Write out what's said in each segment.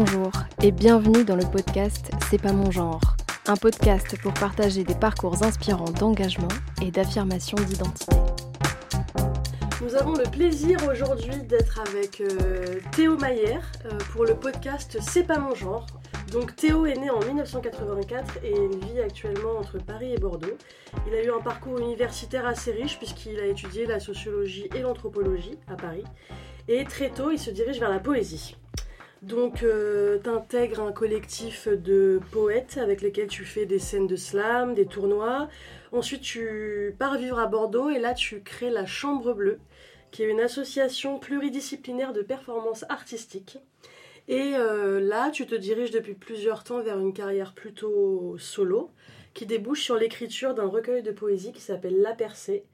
Bonjour et bienvenue dans le podcast C'est pas mon genre, un podcast pour partager des parcours inspirants d'engagement et d'affirmation d'identité. Nous avons le plaisir aujourd'hui d'être avec euh, Théo Maillère euh, pour le podcast C'est pas mon genre. Donc Théo est né en 1984 et vit actuellement entre Paris et Bordeaux. Il a eu un parcours universitaire assez riche puisqu'il a étudié la sociologie et l'anthropologie à Paris. Et très tôt, il se dirige vers la poésie. Donc, euh, tu intègres un collectif de poètes avec lesquels tu fais des scènes de slam, des tournois. Ensuite, tu pars vivre à Bordeaux et là, tu crées la Chambre Bleue, qui est une association pluridisciplinaire de performance artistique. Et euh, là, tu te diriges depuis plusieurs temps vers une carrière plutôt solo, qui débouche sur l'écriture d'un recueil de poésie qui s'appelle La Percée,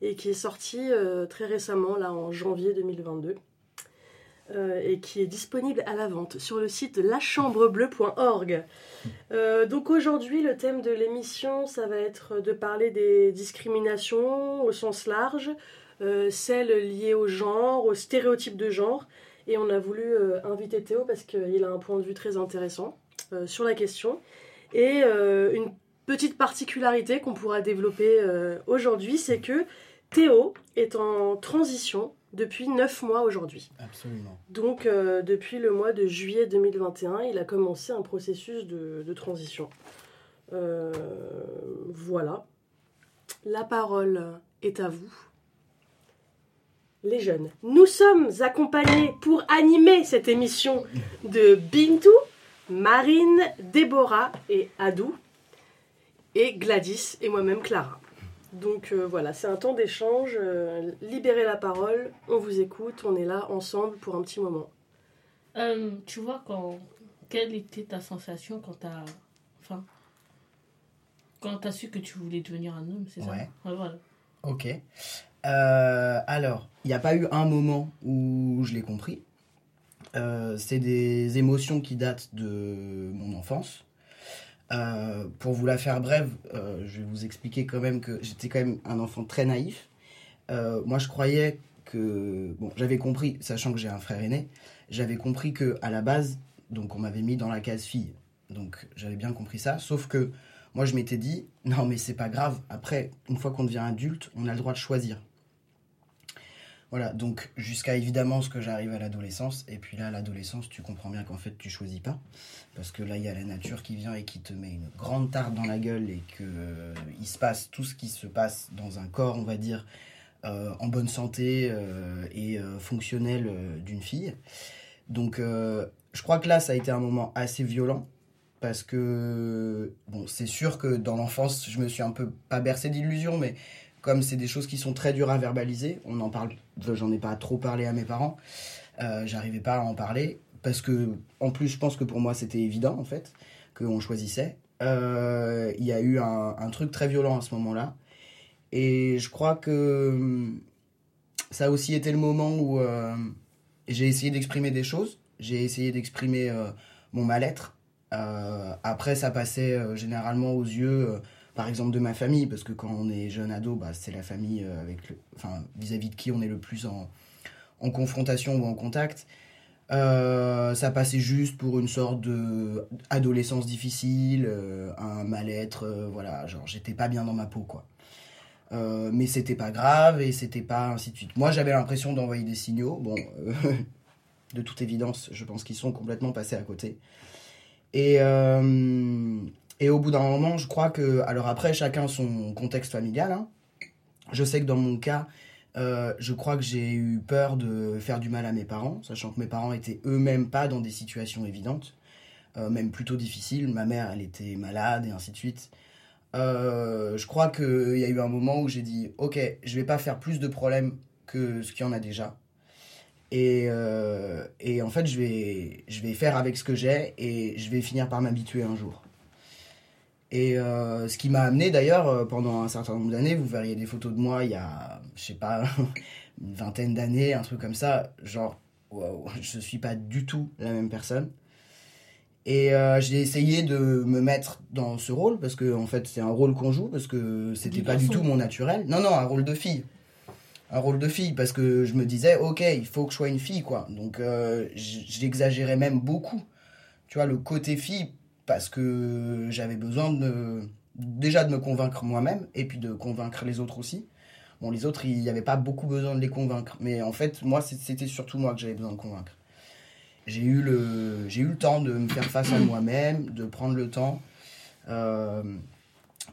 et qui est sorti euh, très récemment, là en janvier 2022. Euh, et qui est disponible à la vente sur le site lachambrebleu.org. Euh, donc aujourd'hui, le thème de l'émission, ça va être de parler des discriminations au sens large, euh, celles liées au genre, aux stéréotypes de genre. Et on a voulu inviter Théo parce qu'il a un point de vue très intéressant sur la question. Et une petite particularité qu'on pourra développer aujourd'hui, c'est que Théo est en transition depuis 9 mois aujourd'hui. Absolument. Donc, euh, depuis le mois de juillet 2021, il a commencé un processus de, transition. Euh, voilà. La parole est à vous. Les jeunes. Nous sommes accompagnés pour animer cette émission de Bintou, Marine, Déborah et Adou, et Gladys et moi-même Clara. Donc euh, voilà, c'est un temps d'échange. Euh, libérez la parole, on vous écoute, on est là ensemble pour un petit moment. Euh, tu vois, quand, quelle était ta sensation quand t'as. Enfin. Quand t'as su que tu voulais devenir un homme, c'est ça Ouais. voilà. Ok. alors, il n'y a pas eu un moment où je l'ai compris. c'est des émotions qui datent de mon enfance. Euh, pour vous la faire brève, euh, je vais vous expliquer quand même que j'étais quand même un enfant très naïf. Euh, moi, je croyais que bon, j'avais compris, sachant que j'ai un frère aîné, j'avais compris que à la base, donc on m'avait mis dans la case fille. Donc j'avais bien compris ça, sauf que moi je m'étais dit non mais c'est pas grave. Après, une fois qu'on devient adulte, on a le droit de choisir. Voilà, donc jusqu'à évidemment ce que j'arrive à l'adolescence. Et puis là, à l'adolescence, tu comprends bien qu'en fait, tu choisis pas. Parce que là, il y a la nature qui vient et qui te met une grande tarte dans la gueule et que euh, il se passe tout ce qui se passe dans un corps, on va dire, euh, en bonne santé euh, et fonctionnel d'une fille. Donc, je crois que là, ça a été un moment assez violent. Parce que, bon, c'est sûr que dans l'enfance, je me suis un peu, pas bercé d'illusions, mais comme c'est des choses qui sont très dures à verbaliser, on en parle, j'en ai pas trop parlé à mes parents, euh, j'arrivais pas à en parler parce que, en plus, je pense que pour moi c'était évident en fait qu'on choisissait. Euh, il y a eu un, truc très violent à ce moment-là, et je crois que ça a aussi été le moment où euh, j'ai essayé d'exprimer des choses, j'ai essayé d'exprimer mon mal-être. après, ça passait généralement aux yeux par exemple de ma famille, parce que quand on est jeune ado, bah, c'est la famille euh, avec enfin, vis-à-vis de qui on est le plus en, confrontation ou en contact. Euh, ça passait juste pour une sorte de adolescence difficile, euh, un mal-être, voilà, genre j'étais pas bien dans ma peau quoi. mais c'était pas grave et c'était pas ainsi de suite. Moi j'avais l'impression d'envoyer des signaux, bon, de toute évidence, je pense qu'ils sont complètement passés à côté. Et et au bout d'un moment, je crois que. Alors après, chacun son contexte familial. Hein. Je sais que dans mon cas, euh, je crois que j'ai eu peur de faire du mal à mes parents, sachant que mes parents étaient eux-mêmes pas dans des situations évidentes, euh, même plutôt difficiles. Ma mère, elle était malade et ainsi de suite. Euh, je crois qu'il y a eu un moment où j'ai dit Ok, je vais pas faire plus de problèmes que ce qu'il y en a déjà. Et, et en fait, je vais, je vais faire avec ce que j'ai et je vais finir par m'habituer un jour. Et euh, ce qui m'a amené d'ailleurs, euh, pendant un certain nombre d'années, vous verriez des photos de moi il y a, je sais pas, une vingtaine d'années, un truc comme ça, genre, waouh, je suis pas du tout la même personne. Et euh, j'ai essayé de me mettre dans ce rôle, parce que en fait c'est un rôle qu'on joue, parce que c'était pas du tout mon naturel. Non, non, un rôle de fille. Un rôle de fille, parce que je me disais, ok, il faut que je sois une fille, quoi. Donc j'exagérais même beaucoup tu vois, le côté fille, parce que j'avais besoin déjà de me convaincre moi-même et puis de convaincre les autres aussi. Bon, les autres, il n'y avait pas beaucoup besoin de les convaincre, mais en fait, moi, c'était surtout moi que j'avais besoin de convaincre. J'ai eu, le, j'ai eu le temps de me faire face à moi-même, de prendre le temps. Euh,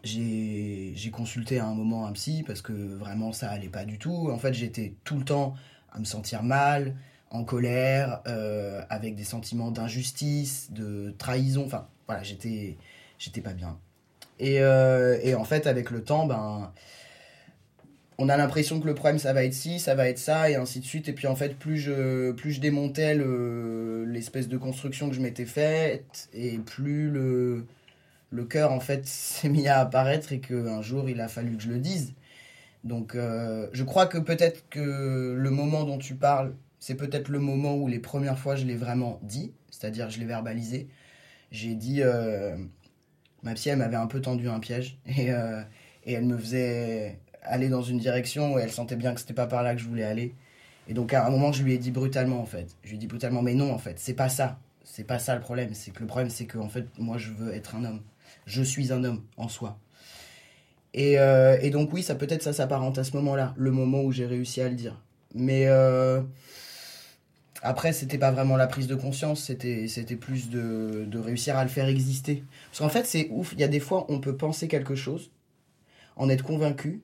j'ai, j'ai consulté à un moment un psy parce que vraiment ça allait pas du tout. En fait, j'étais tout le temps à me sentir mal, en colère, euh, avec des sentiments d'injustice, de trahison. Enfin, voilà, j'étais, j'étais pas bien. Et, euh, et, en fait, avec le temps, ben, on a l'impression que le problème, ça va être ci, ça va être ça, et ainsi de suite. Et puis en fait, plus je, plus je démontais l'espèce de construction que je m'étais faite, et plus le, le cœur, en fait, s'est mis à apparaître, et qu'un jour, il a fallu que je le dise. Donc, euh, je crois que peut-être que le moment dont tu parles, c'est peut-être le moment où les premières fois je l'ai vraiment dit, c'est-à-dire je l'ai verbalisé. J'ai dit, euh, ma psy, elle m'avait un peu tendu un piège et, euh, et, elle me faisait aller dans une direction où elle sentait bien que c'était pas par là que je voulais aller. Et donc à un moment, je lui ai dit brutalement en fait. Je lui ai dit brutalement, mais non en fait, c'est pas ça. C'est pas ça le problème. C'est que le problème, c'est que en fait, moi, je veux être un homme. Je suis un homme en soi. Et, euh, et donc oui, ça peut-être ça s'apparente à ce moment-là, le moment où j'ai réussi à le dire. Mais après, c'était pas vraiment la prise de conscience, c'était, plus de, réussir à le faire exister. Parce qu'en fait, c'est ouf, il y a des fois, on peut penser quelque chose, en être convaincu,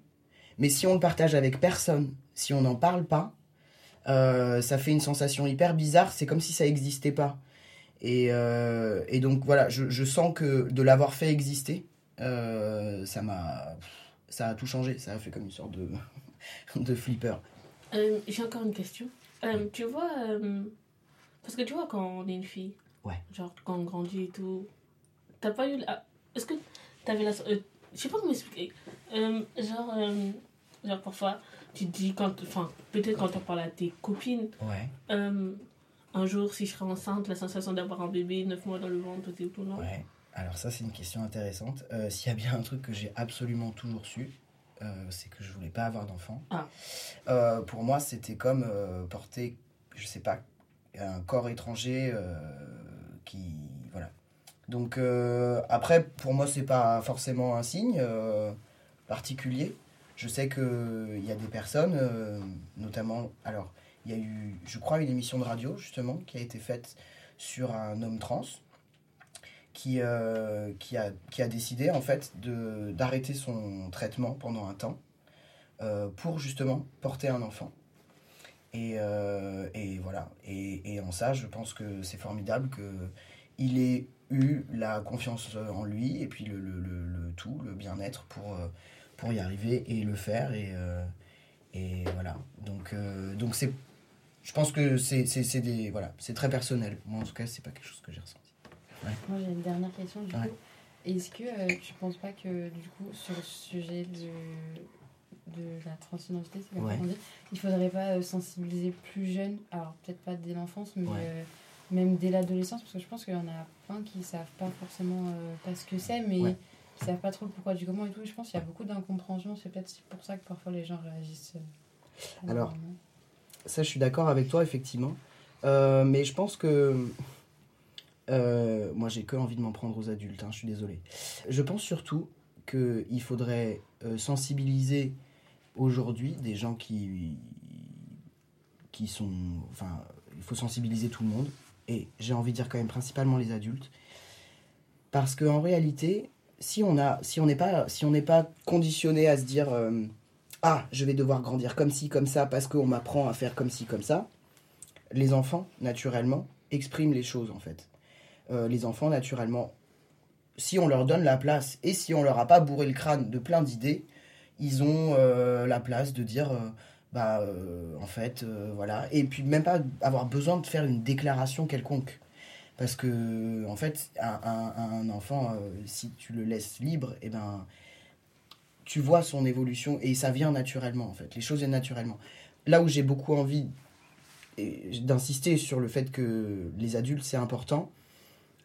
mais si on le partage avec personne, si on n'en parle pas, euh, ça fait une sensation hyper bizarre, c'est comme si ça n'existait pas. Et, euh, et, donc voilà, je, sens que de l'avoir fait exister, euh, ça m'a. Ça a tout changé, ça a fait comme une sorte de, flipper. J'ai encore une question. Euh, tu vois, euh, parce que tu vois, quand on est une fille, ouais. genre quand on grandit et tout, t'as pas eu. La... Est-ce que t'avais la. Euh, je sais pas comment expliquer. genre, genre, parfois, tu te dis, quand, enfin, peut-être quand on parle à tes copines, ouais. un jour, si je serais enceinte, la sensation d'avoir un bébé, 9 mois dans le ventre, tout et tout, non Ouais. Alors, ça, c'est une question intéressante. S'il y a bien un truc que j'ai absolument toujours su, euh, c'est que je voulais pas avoir d'enfant. Ah. Euh, pour moi, c'était comme euh, porter, je sais pas, un corps étranger qui. Voilà. Donc, après, pour moi, c'est pas forcément un signe particulier. Je sais qu'il y a des personnes, notamment. Alors, il y a eu, je crois, une émission de radio, justement, qui a été faite sur un homme trans qui, euh, qui, a, qui a décidé en fait d'arrêter son traitement pendant un temps euh, pour justement porter un enfant. Et, euh, et voilà. Et, en ça, je pense que c'est formidable qu'il ait eu la confiance en lui et puis le, le, le, tout, le bien-être pour, pour y arriver et le faire. Et, et voilà. Donc, donc je pense que c'est, voilà, très personnel. Moi, en tout cas, c'est pas quelque chose que j'ai ressenti. Moi, j'ai une dernière question du coup. Est-ce que euh, tu penses pas que du coup, sur le sujet de, de la transidentité, c'est comme on dit, il faudrait pas euh, sensibiliser plus jeune, alors peut-être pas dès l'enfance, mais euh, même dès l'adolescence, parce que je pense qu'il y en a plein qui savent pas forcément pas ce que c'est, mais ouais. qui savent pas trop le pourquoi du comment et tout. je pense qu'il y a beaucoup d'incompréhension, c'est peut-être pour ça que parfois les gens réagissent. alors, ça, je suis d'accord avec toi, effectivement. mais je pense que euh, moi, j'ai que envie de m'en prendre aux adultes, hein, je suis désolé. Je pense surtout qu'il faudrait euh, sensibiliser aujourd'hui des gens qui, qui sont. Enfin, il faut sensibiliser tout le monde. Et j'ai envie de dire quand même principalement les adultes. Parce qu'en réalité, si on si n'est pas, si pas conditionné à se dire euh, ah je vais devoir grandir comme ci comme ça parce qu'on m'apprend à faire comme ci comme ça, les enfants naturellement expriment les choses en fait. Euh, les enfants, naturellement, si on leur donne la place et si on leur a pas bourré le crâne de plein d'idées, ils ont euh, la place de dire, euh, bah, en fait, voilà. Et puis même pas avoir besoin de faire une déclaration quelconque. Parce que, en fait, un, enfant, si tu le laisses libre, eh ben, tu vois son évolution et ça vient naturellement, en fait. Les choses viennent naturellement. Là où j'ai beaucoup envie d'insister sur le fait que les adultes, c'est important,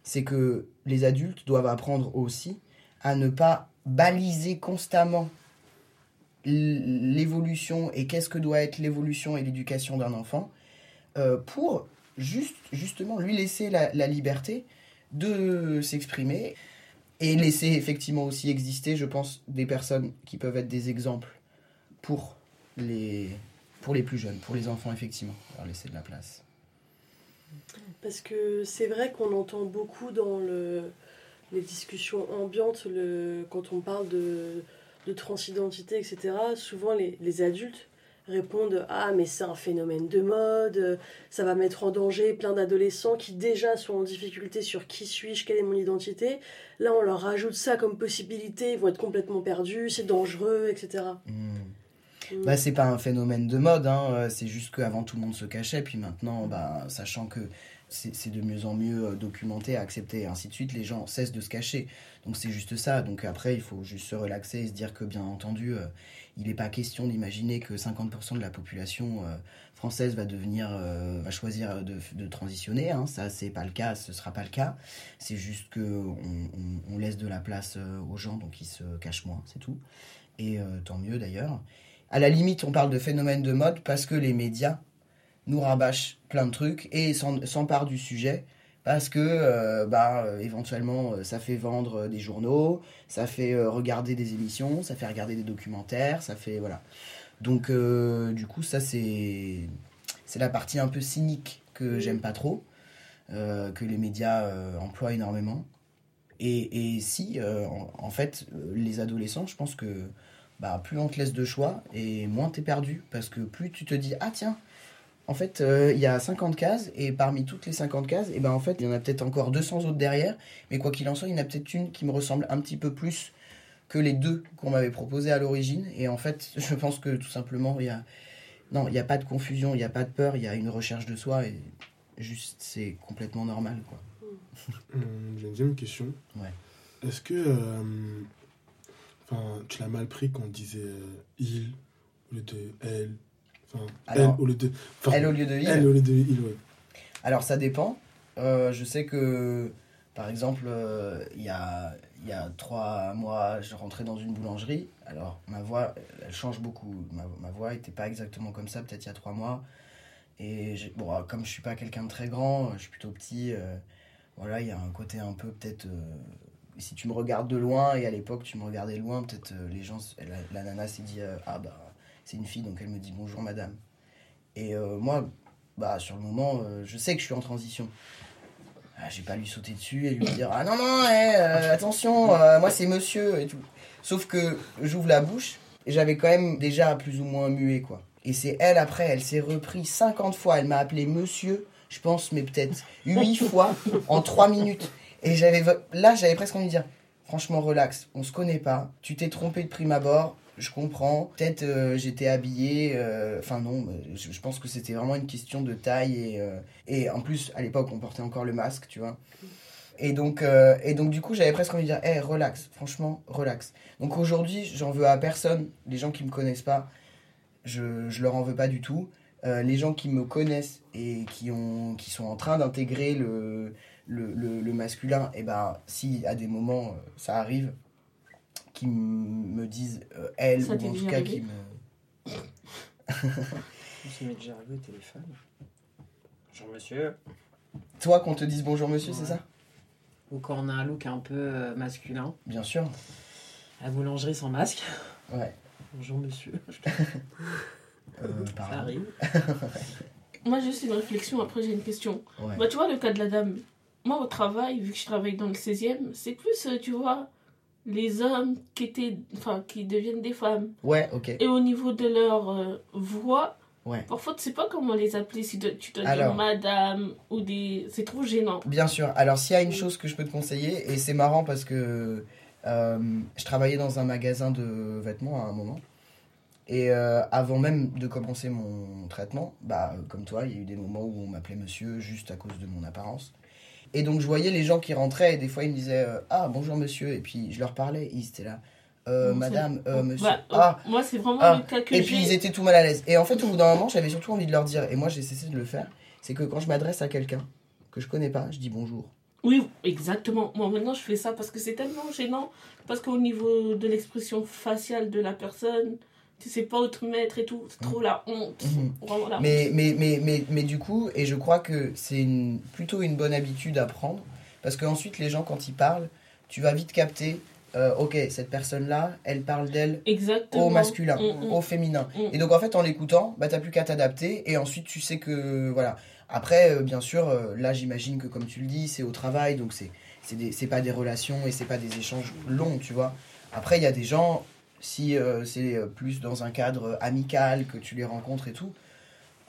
c'est que les adultes doivent apprendre aussi à ne pas baliser constamment l'évolution et qu'est-ce que doit être l'évolution et l'éducation d'un enfant euh, pour juste, justement lui laisser la, liberté de s'exprimer et laisser effectivement aussi exister, je pense, des personnes qui peuvent être des exemples pour les, pour les plus jeunes, pour les enfants, effectivement, leur laisser de la place. Parce que c'est vrai qu'on entend beaucoup dans le, les discussions ambiantes, le, quand on parle de, de transidentité, etc., souvent les, adultes répondent Ah, mais c'est un phénomène de mode, ça va mettre en danger plein d'adolescents qui déjà sont en difficulté sur qui suis-je, quelle est mon identité. Là, on leur rajoute ça comme possibilité, ils vont être complètement perdus, c'est dangereux, etc. Mmh. Bah, c'est pas un phénomène de mode, hein. c'est juste qu'avant tout le monde se cachait, puis maintenant, bah, sachant que c'est de mieux en mieux euh, documenté, accepté, et ainsi de suite, les gens cessent de se cacher. Donc c'est juste ça. Donc après, il faut juste se relaxer et se dire que, bien entendu, euh, il n'est pas question d'imaginer que 50% de la population euh, française va devenir, va choisir de, transitionner. Hein. Ça, c'est pas le cas, ce sera pas le cas. C'est juste que on, on, laisse de la place aux gens, donc ils se cachent moins, c'est tout. Et tant mieux d'ailleurs. À la limite, on parle de phénomène de mode parce que les médias nous rabâche plein de trucs et s'empare du sujet parce que euh, bah, euh, éventuellement euh, ça fait vendre des journaux, ça fait regarder des émissions, ça fait regarder des documentaires, ça fait voilà. Donc du coup ça c'est c'est la partie un peu cynique que j'aime pas trop, que les médias emploient énormément. Et, et si en, fait les adolescents, je pense que bah, plus on te laisse de choix et moins t'es perdu parce que plus tu te dis ah tiens en fait, euh, il y a 50 cases, et parmi toutes les 50 cases, et eh ben en fait, il y en a peut-être encore 200 autres derrière, mais quoi qu'il en soit, il y en a peut-être une qui me ressemble un petit peu plus que les deux qu'on m'avait proposées à l'origine, et en fait, je pense que tout simplement, il y a... Non, il n'y a pas de confusion, il n'y a pas de peur, il y a une recherche de soi, et juste, c'est complètement normal, quoi. Hum, j'ai une deuxième question. Ouais. Est-ce que... Euh, enfin, tu l'as mal pris quand on disait euh, il au lieu de elle elle au lieu de. elle au lieu de il. Elle au lieu de il, Alors ça dépend. Euh, je sais que, par exemple, euh, il y, a, y a trois mois, je rentrais dans une boulangerie. Alors ma voix, elle change beaucoup. Ma, ma voix n'était pas exactement comme ça, peut-être il y a trois mois. Et bon, comme je suis pas quelqu'un de très grand, je suis plutôt petit. Euh, voilà, il y a un côté un peu peut-être si tu me regardes de loin et à l'époque tu me regardais loin, peut-être les gens, la, nana s'est dit ah bah c'est une fille, donc elle me dit bonjour madame. Et euh, moi, bah, sur le moment, euh, je sais que je suis en transition. Ah, j'ai pas lui sauter dessus et lui dire Ah non, non, eh, euh, attention, moi c'est monsieur et tout. Sauf que j'ouvre la bouche et j'avais quand même déjà plus ou moins mué, quoi. Et c'est elle après, elle s'est repris 50 fois, elle m'a appelé monsieur, je pense, mais peut-être 8 fois en 3 minutes. Et j'avais là, j'avais presque envie de dire Franchement, relax, on se connaît pas, tu t'es trompé de prime abord, je comprends. Peut-être euh, j'étais habillé. Euh, enfin, non, je, pense que c'était vraiment une question de taille. Et, euh, et en plus, à l'époque, on portait encore le masque, tu vois. Et donc, et donc du coup, j'avais presque envie de dire, hé, relax, franchement, relax. Donc aujourd'hui, j'en veux à personne. Les gens qui me connaissent pas, je, je leur en veux pas du tout. les gens qui me connaissent et qui, ont, qui sont en train d'intégrer le, le, le, masculin, et eh ben, si à des moments ça arrive, qui me disent euh, elle, ou en tout cas qui me. Ça m'est déjà arrivé au téléphone. Bonjour monsieur. Toi, qu'on te dise bonjour monsieur, c'est ça? Ou quand on a un look un peu euh, masculin. Bien sûr. À boulangerie sans masque. Ouais. Bonjour monsieur. euh, ça arrive. Moi, juste une réflexion, après j'ai une question. Bah, tu vois, le cas de la dame. Moi, au travail, vu que je travaille dans le 16e, c'est plus, euh, tu vois, les hommes qui étaient enfin qui deviennent des femmes. Ouais ok. Et au niveau de leur euh, voix ouais. parfois tu sais pas comment les appeler si tu dois dire madame ou des c'est trop gênant. Bien sûr. Alors s'il y a une chose que je peux te conseiller et c'est marrant parce que euh, je travaillais dans un magasin de vêtements à un moment et euh, avant même de commencer mon traitement bah comme toi il y a eu des moments où on m'appelait monsieur juste à cause de mon apparence et donc je voyais les gens qui rentraient et des fois ils me disaient euh, Ah bonjour monsieur et puis je leur parlais, ils étaient là. Euh, madame, euh, monsieur. Bah, ah, moi, c'est vraiment ah. le cas que Et puis ils étaient tout mal à l'aise. Et en fait, au bout d'un moment, j'avais surtout envie de leur dire, et moi j'ai cessé de le faire, c'est que quand je m'adresse à quelqu'un que je connais pas, je dis bonjour. Oui, exactement. Moi maintenant, je fais ça parce que c'est tellement gênant. Parce qu'au niveau de l'expression faciale de la personne, tu sais pas où te mettre et tout. C'est trop la honte. Mhm. mais, mais, mais, mais, mais, du coup, et je crois que c'est une, plutôt une bonne habitude à prendre, Parce qu'ensuite, les gens, quand ils parlent, tu vas vite capter, euh, ok, cette personne-là, elle parle d'elle Exactement. au masculin, Mm, mm. au féminin. Mm. Et donc, en fait, en l'écoutant, bah, t'as plus qu'à t'adapter, et ensuite, tu sais que, voilà. Après, euh, bien sûr, euh, là, j'imagine que, comme tu le dis, c'est au travail, donc c'est c'est des- c'est pas des relations et c'est pas des échanges longs, tu vois. Après, il y a des gens, si euh, c'est euh, plus dans un cadre amical, que tu les rencontres et tout,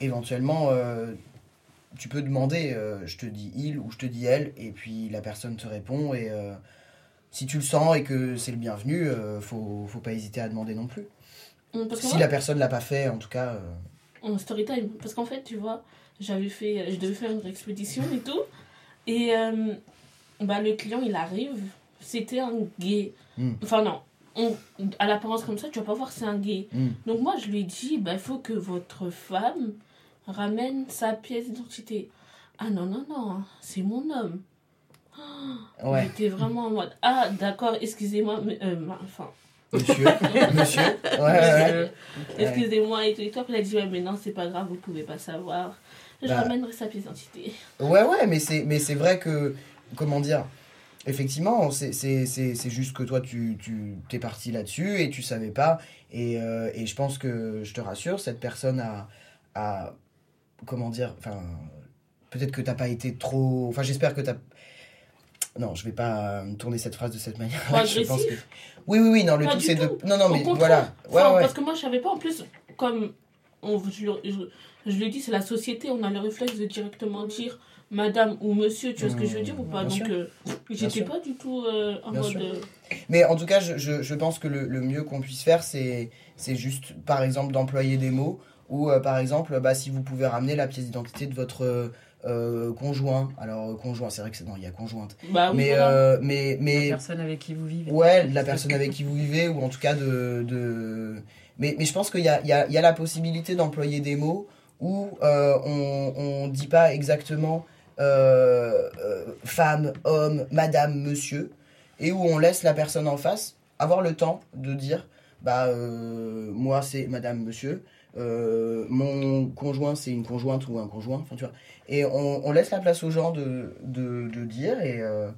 éventuellement, euh, tu peux demander, euh, je te dis il ou je te dis elle, et puis la personne te répond, et euh, si tu le sens et que c'est le bienvenu, euh, faut, faut pas hésiter à demander non plus. Parce Si la personne l'a pas fait, en tout cas... euh, en story time. Parce qu'en fait, tu vois, j'avais fait, je devais faire une expédition et tout. Et euh, bah, le client, il arrive. C'était un gay. Mm. Enfin, non. On- à l'apparence comme ça, tu vas pas voir c'est un gay. hmm. Donc, moi, je lui ai dit, bah, il faut que votre femme ramène sa pièce d'identité. Ah non, non, non, c'est mon homme. Ouais, J'étais vraiment en mode, ah, d'accord, excusez-moi, mais, euh, enfin, monsieur, monsieur, ouais, ouais, ouais. excusez-moi et tout. Et. Après, elle a dit, ouais, mais non, c'est pas grave, vous pouvez pas savoir. Je Bah. ramènerai sa pièce d'identité. Ouais, ouais, mais c'est, mais c'est vrai que, comment dire, effectivement, c'est, juste que toi, tu, tu t'es parti là-dessus et tu savais pas. Et, euh, et je pense que, je te rassure, cette personne a, a comment dire, enfin, peut-être que t'as pas été trop, enfin, j'espère que t'as. Non, je vais pas euh, tourner cette phrase de cette manière. Trop je pense que... agressif Oui, oui, oui, non, le Pas tout c'est de. Non, non, Au mais voilà. Ouais, Enfin, ouais. Parce que moi, je savais pas, en plus, comme on, je, je, je dit, c'est la société, on a le réflexe de directement dire madame ou monsieur, tu vois ce que je veux dire ou pas Bien Donc, euh, j'étais pas du tout euh, en Bien mode. sûr. euh, Mais en tout cas, je, je, je pense que le, le mieux qu'on puisse faire, c'est, c'est juste, par exemple, d'employer des mots. Ou, euh, par exemple, bah, si vous pouvez ramener la pièce d'identité de votre euh, conjoint. Alors, conjoint, c'est vrai que c'est. Non, il y a conjointe. Bah oui, mais, voilà. euh, mais, La mais. personne avec qui vous vivez. Ouais, la personne avec qui vous vivez, ou en tout cas de. de... Mais, mais je pense qu'il y a, il y, a, il y a la possibilité d'employer des mots où euh, on ne dit pas exactement femme, homme, madame, monsieur, et où on laisse la personne en face avoir le temps de dire bah euh, moi c'est madame, monsieur, euh, mon conjoint c'est une conjointe ou un conjoint, enfin tu vois. Et on, laisse la place aux gens de, de, dire et. euh,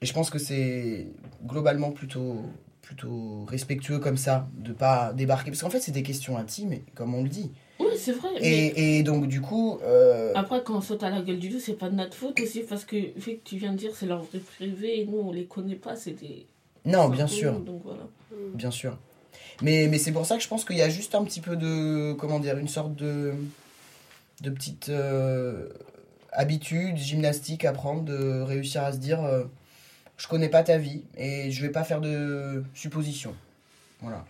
et je pense que c'est globalement plutôt, plutôt respectueux comme ça, de pas débarquer. Parce qu'en fait, c'est des questions intimes, comme on le dit. Oui, c'est vrai. mais Et, et donc, du coup. euh, Après, quand on saute à la gueule du loup, c'est pas de notre faute aussi, parce que, vu que tu viens de dire, c'est leur vie privée, et nous, on les connaît pas, c'est des. non, bien sûr, Donc voilà. bien sûr. Mais, mais c'est pour ça que je pense qu'il y a juste un petit peu de. Comment dire Une sorte de. de petite euh, habitude, gymnastique à prendre, de réussir à se dire. euh, je connais pas ta vie et je vais pas faire de suppositions. Voilà.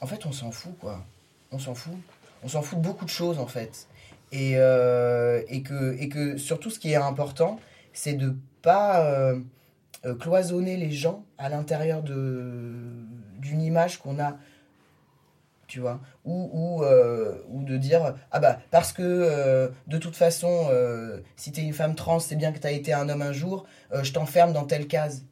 En fait, on s'en fout, quoi. On s'en fout. On s'en fout de beaucoup de choses, en fait. Et, euh, et, que, surtout, ce qui est important, c'est de pas euh, euh, cloisonner les gens à l'intérieur d'une image qu'on a. Tu vois? Ou, ou, ou de dire ah bah parce que de toute façon euh, si t'es une femme trans c'est bien que t'as été un homme un jour je t'enferme dans telle case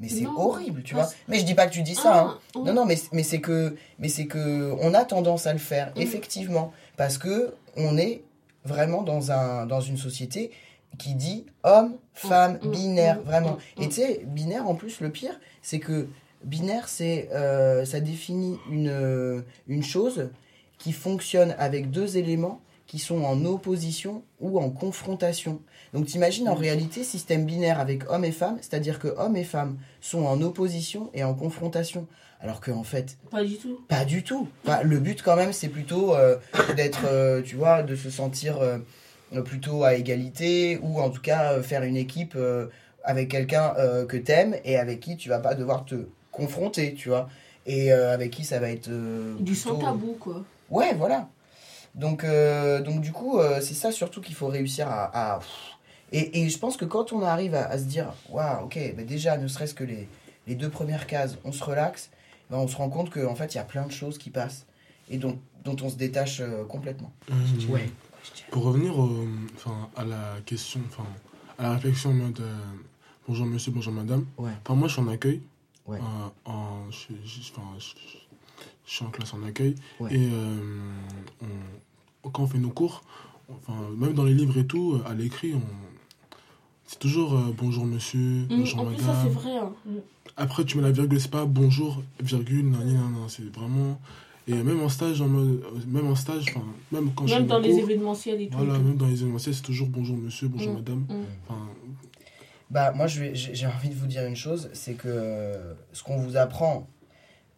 mais c'est horrible tu vois mais je dis pas que tu dis ça hein. Ah, oh. Non, non, mais, mais c'est que, mais c'est que on a tendance à le faire, Mm. effectivement, parce que on est vraiment dans, un, dans une société qui dit homme, femme, Mm, mm, binaire, mm, vraiment. mm, Et mm. tu sais, binaire, en plus, le pire, c'est que binaire, c'est, euh, ça définit une, une chose qui fonctionne avec deux éléments qui sont en opposition ou en confrontation. Donc t'imagines en réalité système binaire avec homme et femme, c'est-à-dire que homme et femme sont en opposition et en confrontation. Alors qu'en fait, Pas du tout. pas du tout. Enfin, le but quand même, c'est plutôt euh, d'être, euh, tu vois, de se sentir euh, plutôt à égalité ou en tout cas faire une équipe avec quelqu'un que t'aimes et avec qui tu vas pas devoir te confronter, tu vois. Et avec qui ça va être Du sans tabou, quoi. Ouais, voilà. Donc, euh, donc du coup, euh, c'est ça surtout qu'il faut réussir à... à- Et, et je pense que quand on arrive à, à se dire, waouh, ok, bah déjà, ne serait-ce que les, les deux premières cases, on se relaxe, bah, on se rend compte qu'en fait, il y a plein de choses qui passent et dont, dont on se détache euh, complètement. Hum, Ouais. Pour revenir au- enfin, à la question, enfin, à la réflexion en mode euh, bonjour monsieur, bonjour madame. Ouais. Moi, je suis en accueil. Ouais. Euh, en, je, je- enfin, je- suis en classe en accueil. Ouais. Et euh, on- quand on fait nos cours, enfin, même dans les livres et tout, à l'écrit, on. C'est toujours euh, bonjour monsieur, Mm, bonjour en plus, ça, c'est madame. vrai. hein. Mm. Après, tu mets la virgule, c'est pas bonjour, virgule, non, non, non, c'est vraiment. Et même en stage, en mode, même en stage, enfin, même quand je Même dans les cours, événementiels et tout. Voilà, et tout. même dans les événementiels, c'est toujours bonjour monsieur, bonjour Mm. madame. Mm. Enfin, Bah, moi, je vais- j'ai envie de vous dire une chose, c'est que euh, ce qu'on vous apprend,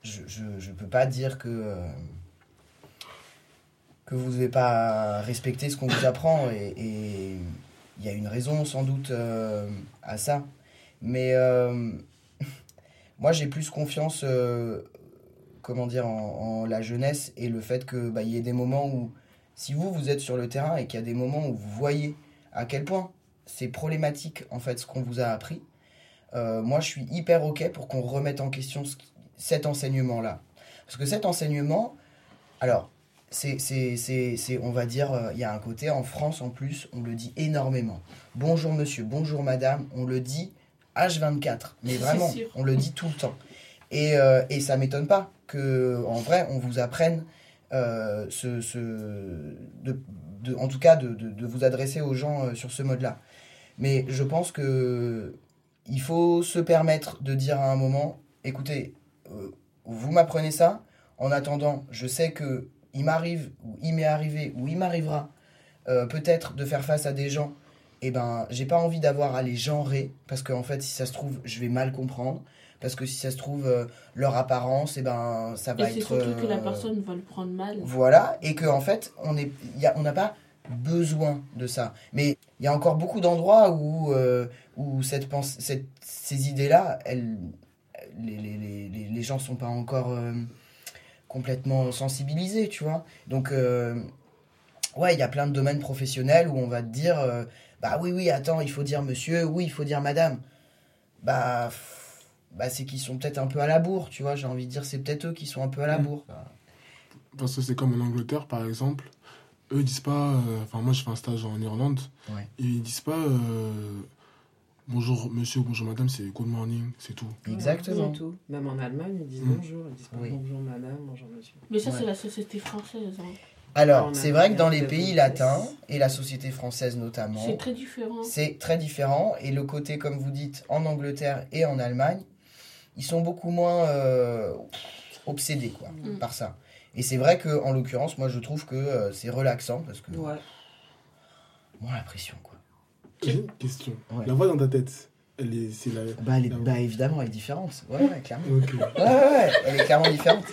je, je, je peux pas dire que, euh, que vous devez pas respecter ce qu'on vous apprend, et il y a une raison sans doute euh, à ça. Mais euh, moi, j'ai plus confiance, comment dire, en, la jeunesse et le fait que bah, y ait des moments où, si vous, vous êtes sur le terrain et qu'il y a des moments où vous voyez à quel point c'est problématique en fait ce qu'on vous a appris. Moi, je suis hyper ok pour qu'on remette en question ce qui- cet enseignement-là, parce que cet enseignement, alors c'est, c'est, c'est, c'est- on va dire, euh, il y a un côté en France en plus, on le dit énormément. Bonjour monsieur, bonjour madame, on le dit H24, mais vraiment, on le dit tout le temps. Et, euh, et ça m'étonne pas que, en vrai, on vous apprenne euh, ce, ce, de, de- en tout cas, de, de, vous adresser aux gens euh, sur ce mode-là. Mais je pense que il faut se permettre de dire à un moment, écoutez, vous m'apprenez ça, en attendant, je sais que il m'arrive, ou il m'est arrivé, ou il m'arrivera euh, peut-être de faire face à des gens, et ben j'ai pas envie d'avoir à les genrer, parce qu'en fait, si ça se trouve, je vais mal comprendre, parce que si ça se trouve, euh, leur apparence, et ben ça Et va c'est être... surtout que la euh, personne va le prendre mal. voilà, et que en fait, on est, y a- on n'a pas besoin de ça. Mais il y a encore beaucoup d'endroits où, euh, où cette pense, cette, ces idées-là, elles, les, les, les, les- gens sont pas encore euh, complètement sensibilisés, tu vois. Donc, euh, ouais, il y a plein de domaines professionnels où on va te dire, euh, bah oui, oui, attends, il faut dire monsieur, oui, il faut dire madame. Bah, bah c'est qu'ils sont peut-être un peu à la bourre, tu vois. J'ai envie de dire, c'est peut-être eux qui sont un peu à la bourre. Parce que c'est comme en Angleterre, par exemple. Eux, ils disent pas. euh, Enfin, moi, j'ai fait un stage en Irlande. Ouais. Et ils disent pas euh, bonjour monsieur ou bonjour madame, c'est good morning, c'est tout. Exactement. Tout. Même en Allemagne, ils disent Mm. bonjour. Ils disent pas Oui. bonjour madame, bonjour monsieur. Mais ça, Ouais. c'est la société française. hein. Alors, c'est vrai que dans les pays latins, et la société française notamment, C'est très différent. c'est très différent. Et le côté, comme vous dites, en Angleterre et en Allemagne, ils sont beaucoup moins euh, obsédés quoi, Mm. par ça. Et c'est vrai que, en l'occurrence, moi je trouve que euh, c'est relaxant parce que Ouais. moins la pression quoi. J'ai une question. Ouais. La voix dans ta tête, elle est. C'est la. Bah, elle est- Ah ouais. bah, évidemment, elle est différente. Ouais, ouais, clairement. Ok. Ouais, ouais, ouais, elle est clairement différente.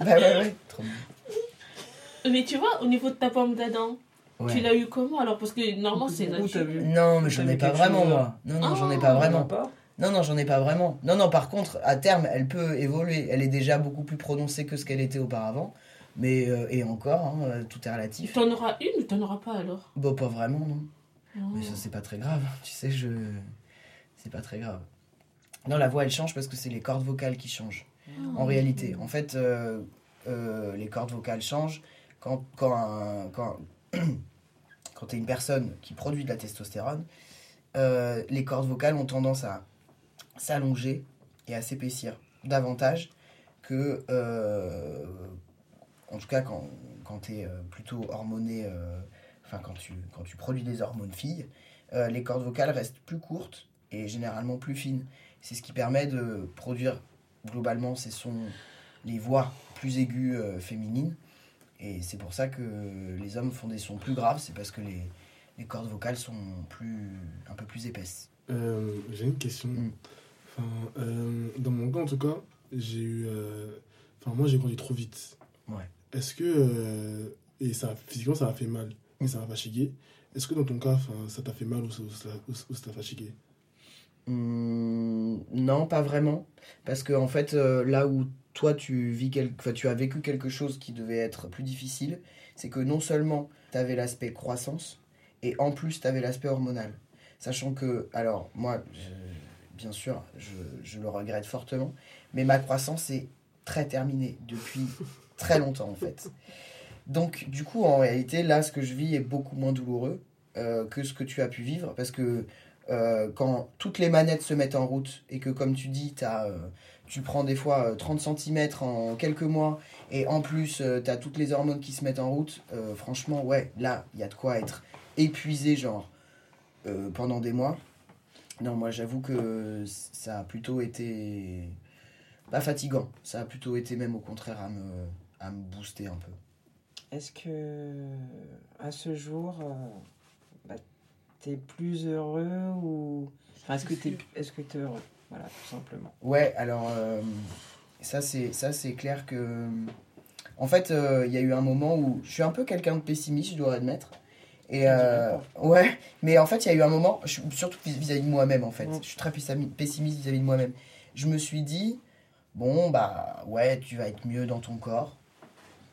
bah, ouais, ouais. Trop bien. Mais tu vois, au niveau de ta pomme d'Adam, Ouais. tu l'as eu comment alors? Parce que normalement, c'est Non, mais j'en ai pas vraiment, chose, moi. Non, non, j'en ai Ah, pas vraiment. pas? Non, non, j'en ai pas vraiment. Non, non, par contre, à terme, elle peut évoluer. Elle est déjà beaucoup plus prononcée que ce qu'elle était auparavant. Mais, euh, et encore, hein, euh, tout est relatif. T'en auras une ou t'en auras pas alors? Bon, pas vraiment, non. Oh. Mais ça, c'est pas très grave. Tu sais, je. C'est pas très grave. Non, la voix, elle change parce que c'est les cordes vocales qui changent. En réalité, en fait, euh, euh, les cordes vocales changent quand, quand, un- quand, quand tu es une personne qui produit de la testostérone. euh, les cordes vocales ont tendance à s'allonger et à s'épaissir davantage que, en tout cas, quand, quand tu es plutôt hormoné, euh, enfin, quand tu, quand tu produis des hormones filles, euh, les cordes vocales restent plus courtes et généralement plus fines. C'est ce qui permet de produire globalement ces sons, les voix plus aiguës euh, féminines. Et c'est pour ça que les hommes font des sons plus graves, c'est parce que les, les cordes vocales sont plus, un peu plus épaisses. Euh, j'ai une question. Mm. Enfin, dans mon cas, en tout cas, j'ai eu. Enfin, moi, j'ai grandi trop vite. Ouais. Est-ce que. Et ça, physiquement, ça m'a fait mal? Et ça m'a fatigué. Est-ce que dans ton cas, ça t'a fait mal ou ça t'a fatigué Hum, non, pas vraiment. Parce que en fait, euh, là où toi tu vis tu as vécu quelque chose qui devait être plus difficile, c'est que non seulement tu avais l'aspect croissance, et en plus tu avais l'aspect hormonal. Sachant que, alors moi, bien sûr, je le regrette fortement, mais ma croissance est très terminée depuis très longtemps en fait. Donc du coup, en réalité, là, ce que je vis est beaucoup moins douloureux euh, que ce que tu as pu vivre, parce que euh, quand toutes les manettes se mettent en route et que, comme tu dis, t'as, euh, tu prends des fois euh, 30 cm en quelques mois et en plus tu as toutes les hormones qui se mettent en route, euh, franchement, ouais, là, il y a de quoi être épuisé, genre, euh, pendant des mois. Non, moi j'avoue que ça a plutôt été. Pas fatigant, ça a plutôt été même au contraire à me, à me booster un peu. Est-ce que à ce jour, euh, bah, t'es plus heureux ou. Enfin, est-ce que t'es est -ce que es heureux? Voilà, tout simplement. Ouais, alors euh, ça c'est ça c'est clair que. En fait, euh, il y a eu un moment où je suis un peu quelqu'un de pessimiste, je dois admettre. Et euh, ouais, mais en fait, il y a eu un moment, je, surtout vis-à-vis de moi-même, en fait. Je suis très pessimiste vis-à-vis de moi-même. Je me suis dit, bon, bah ouais, tu vas être mieux dans ton corps.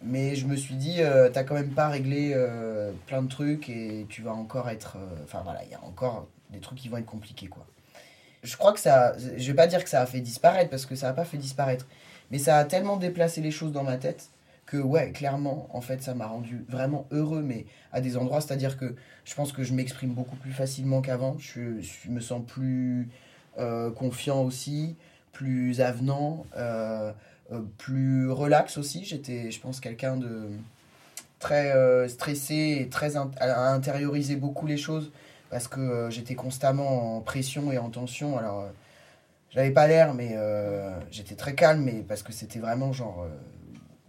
Mais je me suis dit, euh, t'as quand même pas réglé euh, plein de trucs et tu vas encore être. Enfin voilà, il y a encore des trucs qui vont être compliqués, quoi. Je crois que ça. Je vais pas dire que ça a fait disparaître parce que ça a pas fait disparaître. Mais ça a tellement déplacé les choses dans ma tête que ouais, clairement, en fait, ça m'a rendu vraiment heureux, mais à des endroits, c'est-à-dire que je pense que je m'exprime beaucoup plus facilement qu'avant, je, me sens plus euh, confiant aussi, plus avenant, euh, euh, plus relax aussi. J'étais, je pense, quelqu'un de très stressé et très à intérioriser beaucoup les choses parce que j'étais constamment en pression et en tension. Alors, j'avais pas l'air, mais j'étais très calme, mais parce que c'était vraiment genre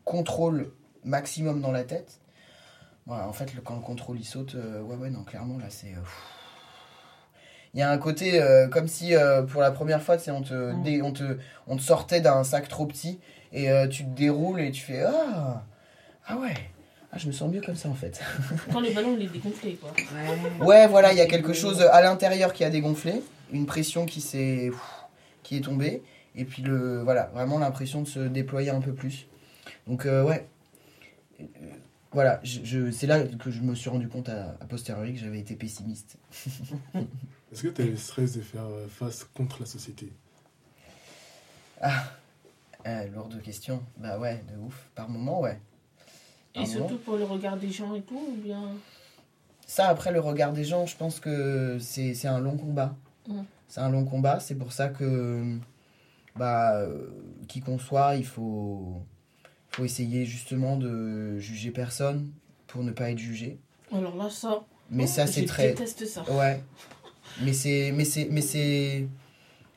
contrôle maximum dans la tête. Voilà, en fait, le, quand le contrôle il saute, euh, ouais, ouais, non, clairement, là, c'est. Euh, il y a un côté euh, comme si pour la première fois, on te, on, te, on te sortait d'un sac trop petit et tu te déroules et tu fais Ah, ah ouais, ah, je me sens mieux comme ça en fait. Quand le ballon il est dégonflé, quoi. Ouais, voilà, il y a quelque chose à l'intérieur qui a dégonflé, une pression qui, s'est, qui est tombée, et puis le, voilà, vraiment l'impression de se déployer un peu plus. Donc, euh, ouais. voilà, je, c'est là que je me suis rendu compte à, posteriori que j'avais été pessimiste. Est-ce que tu as le stress de faire euh, face contre la société? Ah, euh, lourde question. Bah ouais, de ouf. Par moment, ouais. et surtout pour le regard des gens et tout, ou bien? Ça, après le regard des gens, je pense que c'est, un long combat. C'est un long combat, c'est pour ça que, bah, qui qu'on soit, il faut faut essayer justement de juger personne pour ne pas être jugé. Alors là, ça. Mais ça, c'est très. Je déteste ça. Ouais. Mais c'est, mais c'est, mais c'est,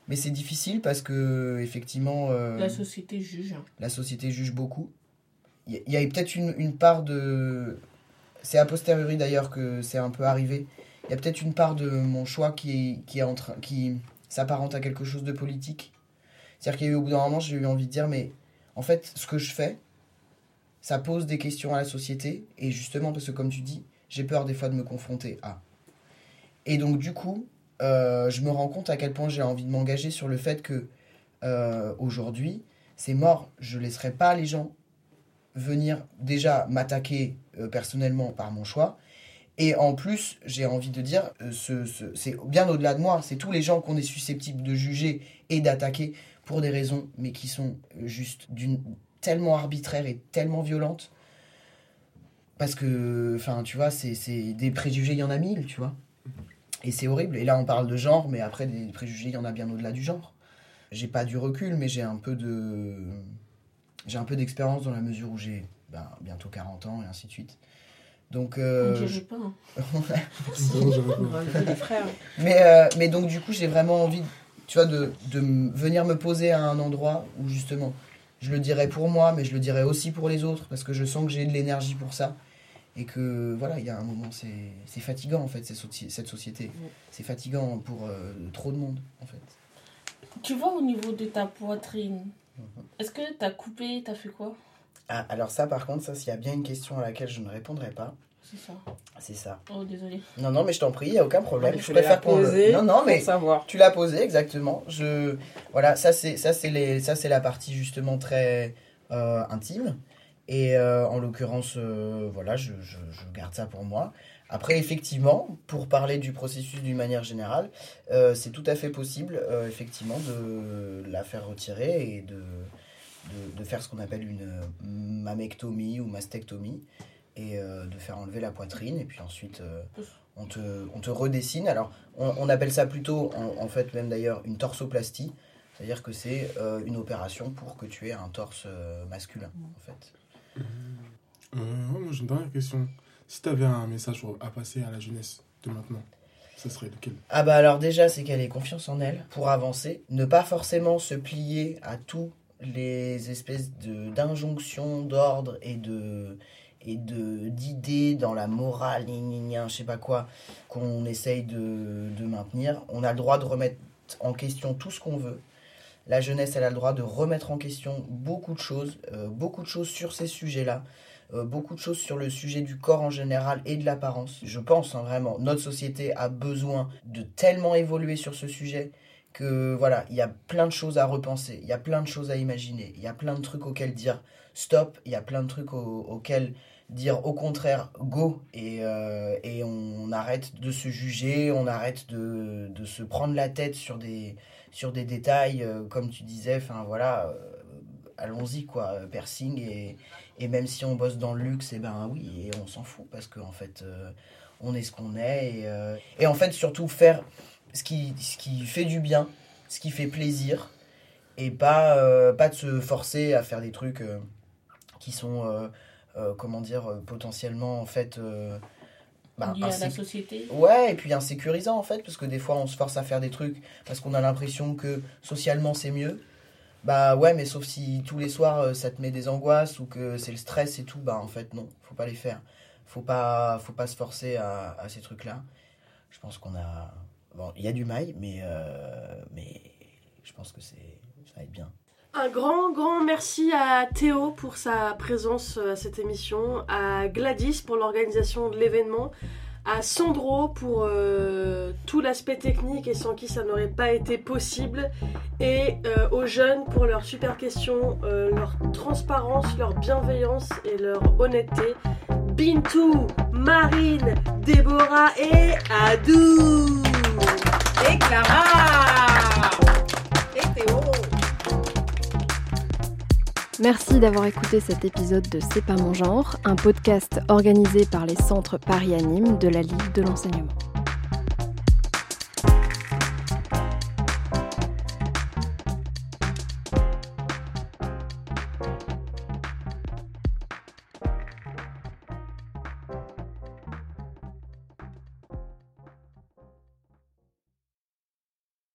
mais c'est difficile parce que effectivement. Euh, la société juge. La société juge beaucoup. Il y, a peut-être une, une, part de. C'est a posteriori d'ailleurs que c'est un peu arrivé. Il y a peut-être une part de mon choix qui, qui, est en train, qui s'apparente à quelque chose de politique. C'est-à-dire qu'il y a eu au bout d'un moment, j'ai eu envie de dire, mais en fait, ce que je fais, ça pose des questions à la société, et justement parce que comme tu dis, j'ai peur des fois de me confronter à. Et donc du coup, euh, je me rends compte à quel point j'ai envie de m'engager sur le fait que euh, aujourd'hui, c'est mort, je laisserai pas les gens venir déjà m'attaquer euh, personnellement par mon choix. Et en plus, j'ai envie de dire, ce, ce, c'est bien au-delà de moi, c'est tous les gens qu'on est susceptibles de juger et d'attaquer pour des raisons, mais qui sont juste d'une tellement arbitraire et tellement violente. Parce que, enfin, tu vois, c'est des préjugés, il y en a mille, tu vois. Et c'est horrible. Et là, on parle de genre, mais après, des préjugés, il y en a bien au-delà du genre. J'ai pas du recul, mais j'ai un peu de. J'ai un peu d'expérience dans la mesure où j'ai ben, bientôt 40 ans et ainsi de suite. Donc. Euh, je... pas. Hein. mais, euh, mais donc, du coup, j'ai vraiment envie, tu vois, de, de venir me poser à un endroit où justement je le dirais pour moi, mais je le dirais aussi pour les autres, parce que je sens que j'ai de l'énergie pour ça. Et que voilà, il y a un moment, c'est fatigant en fait, cette société. C'est fatigant pour euh, trop de monde en fait. Tu vois au niveau de ta poitrine, mhm. est-ce que tu as coupé, tu as fait quoi? Ah, Alors ça par contre, ça s'il y a bien une question à laquelle je ne répondrai pas. C'est ça. C'est ça. Oh, désolé. Non, non, mais je t'en prie, il n'y a aucun problème. je préfère poser. Non, non, mais savoir. tu l'as posé, exactement. Je... Voilà, ça, c'est, ça, c'est, les... ça, c'est la partie justement très euh, intime. Et euh, en l'occurrence, euh, voilà, je, garde ça pour moi. Après, effectivement, pour parler du processus d'une manière générale, c'est tout à fait possible, effectivement, de la faire retirer et de, de, faire ce qu'on appelle une mammectomie ou mastectomie et euh, de faire enlever la poitrine. Et puis ensuite, euh, on, te, on te redessine. Alors, on, appelle ça plutôt, en, fait, même d'ailleurs, une torsoplastie. C'est-à-dire que c'est euh, une opération pour que tu aies un torse masculin, en fait. Moi, j'ai une dernière question. Si tu avais un message à passer à la jeunesse de maintenant, Ce serait lequel? Ah bah alors déjà, c'est qu'elle ait confiance en elle pour avancer. Ne pas forcément se plier à tous les espèces d'injonctions, d'ordre et de et de d'idées dans la morale, je sais pas quoi, qu'on essaye de, de maintenir. On a le droit de remettre en question tout ce qu'on veut. La jeunesse, elle a le droit de remettre en question beaucoup de choses, euh, beaucoup de choses sur ces sujets-là, euh, beaucoup de choses sur le sujet du corps en général et de l'apparence. Je pense hein, vraiment, notre société a besoin de tellement évoluer sur ce sujet que voilà, il y a plein de choses à repenser, il y a plein de choses à imaginer, il y a plein de trucs auxquels dire stop, il y a plein de trucs au- auxquels dire au contraire go et, euh, et on arrête de se juger, on arrête de se prendre la tête sur des, sur des détails, euh, comme tu disais, enfin voilà, euh, allons-y quoi, euh, piercing et, et même si on bosse dans le luxe, et ben oui, et on s'en fout parce qu'en en fait, on est ce qu'on est et, et en fait surtout faire ce qui, ce qui fait du bien, ce qui fait plaisir et pas, pas de se forcer à faire des trucs qui sont, comment dire, potentiellement en fait... bah, Lié à la insé- société. Ouais, et puis insécurisant en fait, parce que des fois on se force à faire des trucs parce qu'on a l'impression que socialement c'est mieux. Bah ouais, mais sauf si tous les soirs euh, ça te met des angoisses ou que c'est le stress et tout, bah en fait non, faut pas les faire. Faut pas, faut pas se forcer à, à ces trucs-là. Je pense qu'on a. Bon, il y a du mail, mais, euh, mais je pense que c'est, ça va être bien. Un grand, grand merci à Théo pour sa présence à cette émission, à Gladys pour l'organisation de l'événement, à Sandro pour euh, tout l'aspect technique et sans qui ça n'aurait pas été possible, et euh, aux jeunes pour leurs super questions, euh, leur transparence, leur bienveillance et leur honnêteté. Bintou, Marine, Déborah et Adou Et Clara Merci d'avoir écouté cet épisode de C'est pas mon genre, un podcast organisé par les centres Paris Anime de la Ligue de l'enseignement.